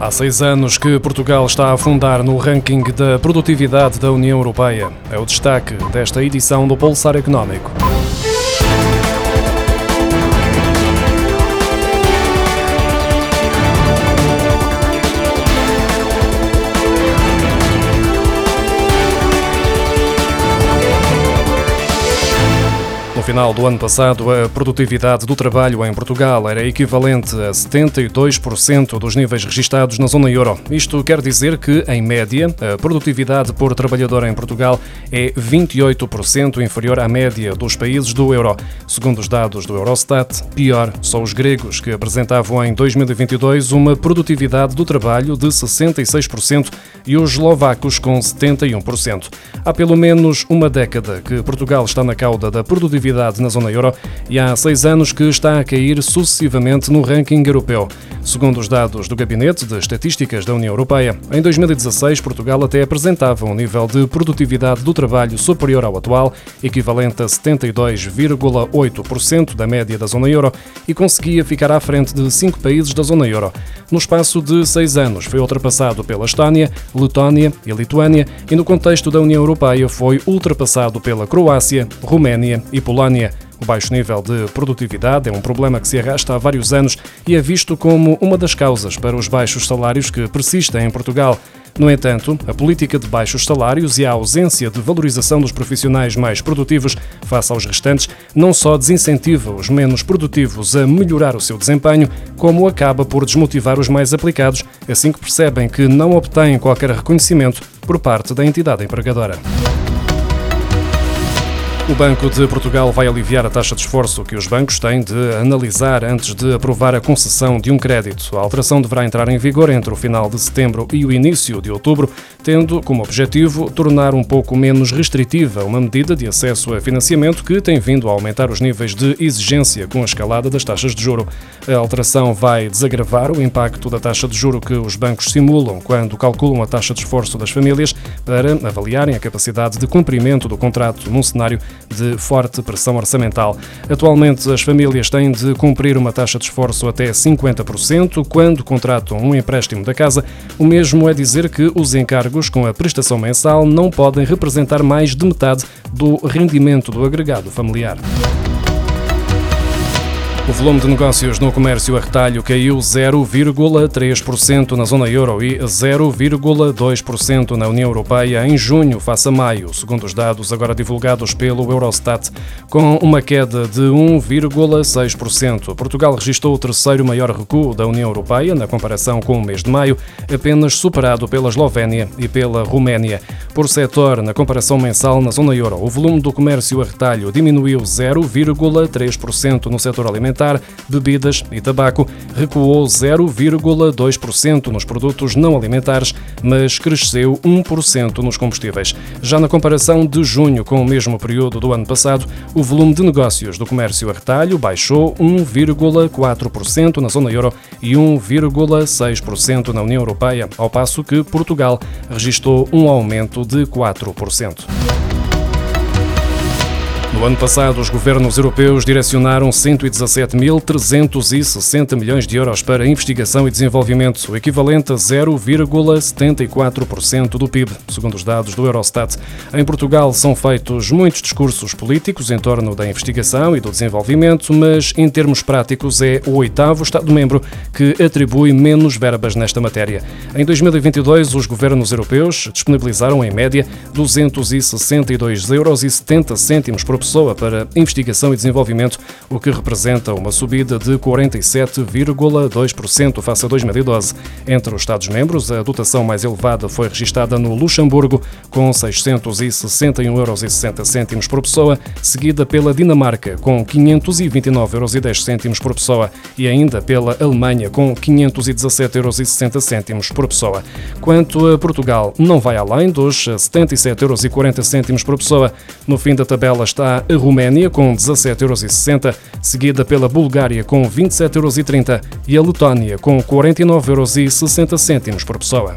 Há seis anos que Portugal está a afundar no ranking da produtividade da União Europeia. É o destaque desta edição do Pulsar Económico. Final do ano passado, a produtividade do trabalho em Portugal era equivalente a 72% dos níveis registados na zona euro. Isto quer dizer que, em média, a produtividade por trabalhador em Portugal é 28% inferior à média dos países do euro. Segundo os dados do Eurostat, pior são os gregos, que apresentavam em 2022 uma produtividade do trabalho de 66% e os eslovacos com 71%. Há pelo menos uma década que Portugal está na cauda da produtividade na zona euro e há seis anos que está a cair sucessivamente no ranking europeu. Segundo os dados do Gabinete de Estatísticas da União Europeia, em 2016 Portugal até apresentava um nível de produtividade do trabalho superior ao atual, equivalente a 72,8% da média da zona euro, e conseguia ficar à frente de cinco países da zona euro. No espaço de seis anos foi ultrapassado pela Estónia, Letónia e Lituânia, e no contexto da União Europeia foi ultrapassado pela Croácia, Roménia e Polónia. O baixo nível de produtividade é um problema que se arrasta há vários anos e é visto como uma das causas para os baixos salários que persistem em Portugal. No entanto, a política de baixos salários e a ausência de valorização dos profissionais mais produtivos face aos restantes não só desincentiva os menos produtivos a melhorar o seu desempenho, como acaba por desmotivar os mais aplicados, assim que percebem que não obtêm qualquer reconhecimento por parte da entidade empregadora. O Banco de Portugal vai aliviar a taxa de esforço que os bancos têm de analisar antes de aprovar a concessão de um crédito. A alteração deverá entrar em vigor entre o final de setembro e o início de outubro, tendo como objetivo tornar um pouco menos restritiva uma medida de acesso a financiamento que tem vindo a aumentar os níveis de exigência com a escalada das taxas de juro. A alteração vai desagravar o impacto da taxa de juro que os bancos simulam quando calculam a taxa de esforço das famílias para avaliarem a capacidade de cumprimento do contrato num cenário de forte pressão orçamental. Atualmente, as famílias têm de cumprir uma taxa de esforço até 50% quando contratam um empréstimo da casa. O mesmo é dizer que os encargos com a prestação mensal não podem representar mais de metade do rendimento do agregado familiar. O volume de negócios no comércio a retalho caiu 0,3% na zona euro e 0,2% na União Europeia em junho, face a maio, segundo os dados agora divulgados pelo Eurostat, com uma queda de 1,6%. Portugal registrou o terceiro maior recuo da União Europeia na comparação com o mês de maio, apenas superado pela Eslovénia e pela Roménia. Por setor, na comparação mensal na zona euro, o volume do comércio a retalho diminuiu 0,3% no setor alimentar alimentar, bebidas e tabaco recuou 0,2% nos produtos não alimentares, mas cresceu 1% nos combustíveis. Já na comparação de junho com o mesmo período do ano passado, o volume de negócios do comércio a retalho baixou 1,4% na zona euro e 1,6% na União Europeia, ao passo que Portugal registrou um aumento de 4%. No ano passado, os governos europeus direcionaram 117.360 milhões de euros para investigação e desenvolvimento, o equivalente a 0,74% do PIB, segundo os dados do Eurostat. Em Portugal são feitos muitos discursos políticos em torno da investigação e do desenvolvimento, mas em termos práticos é o oitavo Estado-membro que atribui menos verbas nesta matéria. Em 2022, os governos europeus disponibilizaram em média 262,70 euros por pessoa para investigação e desenvolvimento, o que representa uma subida de 47,2% face a 2012. Entre os Estados-membros, a dotação mais elevada foi registada no Luxemburgo, com 661,60 euros por pessoa, seguida pela Dinamarca, com 529,10 euros por pessoa, e ainda pela Alemanha, com 517,60 euros por pessoa. Quanto a Portugal, não vai além dos 77,40 euros por pessoa. No fim da tabela está a Roménia com 17,60 euros, seguida pela Bulgária com 27,30 euros e a Letónia com 49,60 euros por pessoa.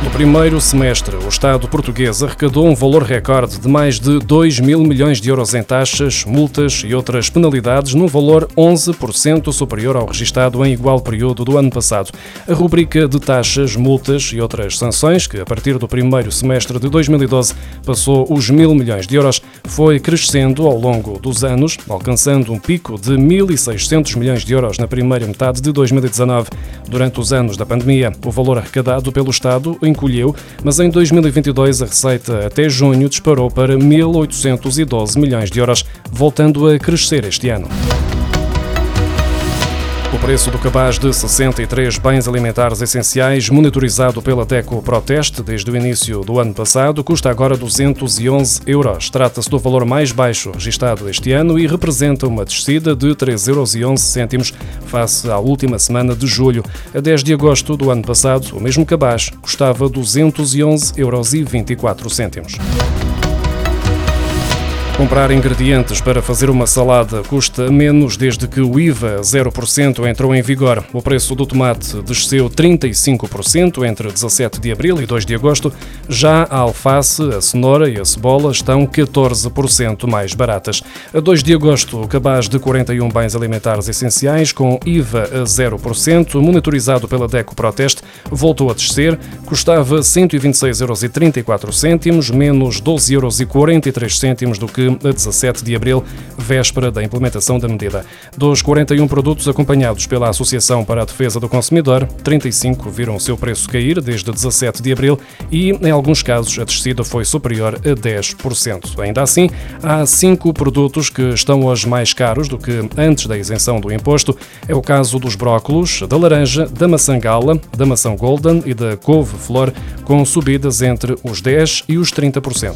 No primeiro semestre, o Estado português arrecadou um valor recorde de mais de 2 mil milhões de euros em taxas, multas e outras penalidades, num valor 11% superior ao registado em igual período do ano passado. A rubrica de taxas, multas e outras sanções, que a partir do primeiro semestre de 2012 passou os mil milhões de euros, foi crescendo ao longo dos anos, alcançando um pico de 1.600 milhões de euros na primeira metade de 2019. Durante os anos da pandemia, o valor arrecadado pelo Estado encolheu, mas em 2022 a receita até junho disparou para 1.812 milhões de euros, voltando a crescer este ano. O preço do cabaz de 63 bens alimentares essenciais, monitorizado pela DECO Proteste desde o início do ano passado, custa agora 211 euros. Trata-se do valor mais baixo registado este ano e representa uma descida de 3,11 euros face à última semana de julho. A 10 de agosto do ano passado, o mesmo cabaz custava 211,24 euros. Comprar ingredientes para fazer uma salada custa menos desde que o IVA 0% entrou em vigor. O preço do tomate desceu 35% entre 17 de abril e 2 de agosto. Já a alface, a cenoura e a cebola estão 14% mais baratas. A 2 de agosto, o cabaz de 41 bens alimentares essenciais com IVA a 0%, monitorizado pela DECO Proteste, voltou a descer. Custava 126,34 euros, menos 12,43 euros do que a 17 de abril, véspera da implementação da medida. Dos 41 produtos acompanhados pela Associação para a Defesa do Consumidor, 35 viram o seu preço cair desde 17 de abril e, em alguns casos, a descida foi superior a 10%. Ainda assim, há cinco produtos que estão hoje mais caros do que antes da isenção do imposto. É o caso dos brócolos, da laranja, da maçã gala, da maçã golden e da couve-flor, com subidas entre os 10% e os 30%.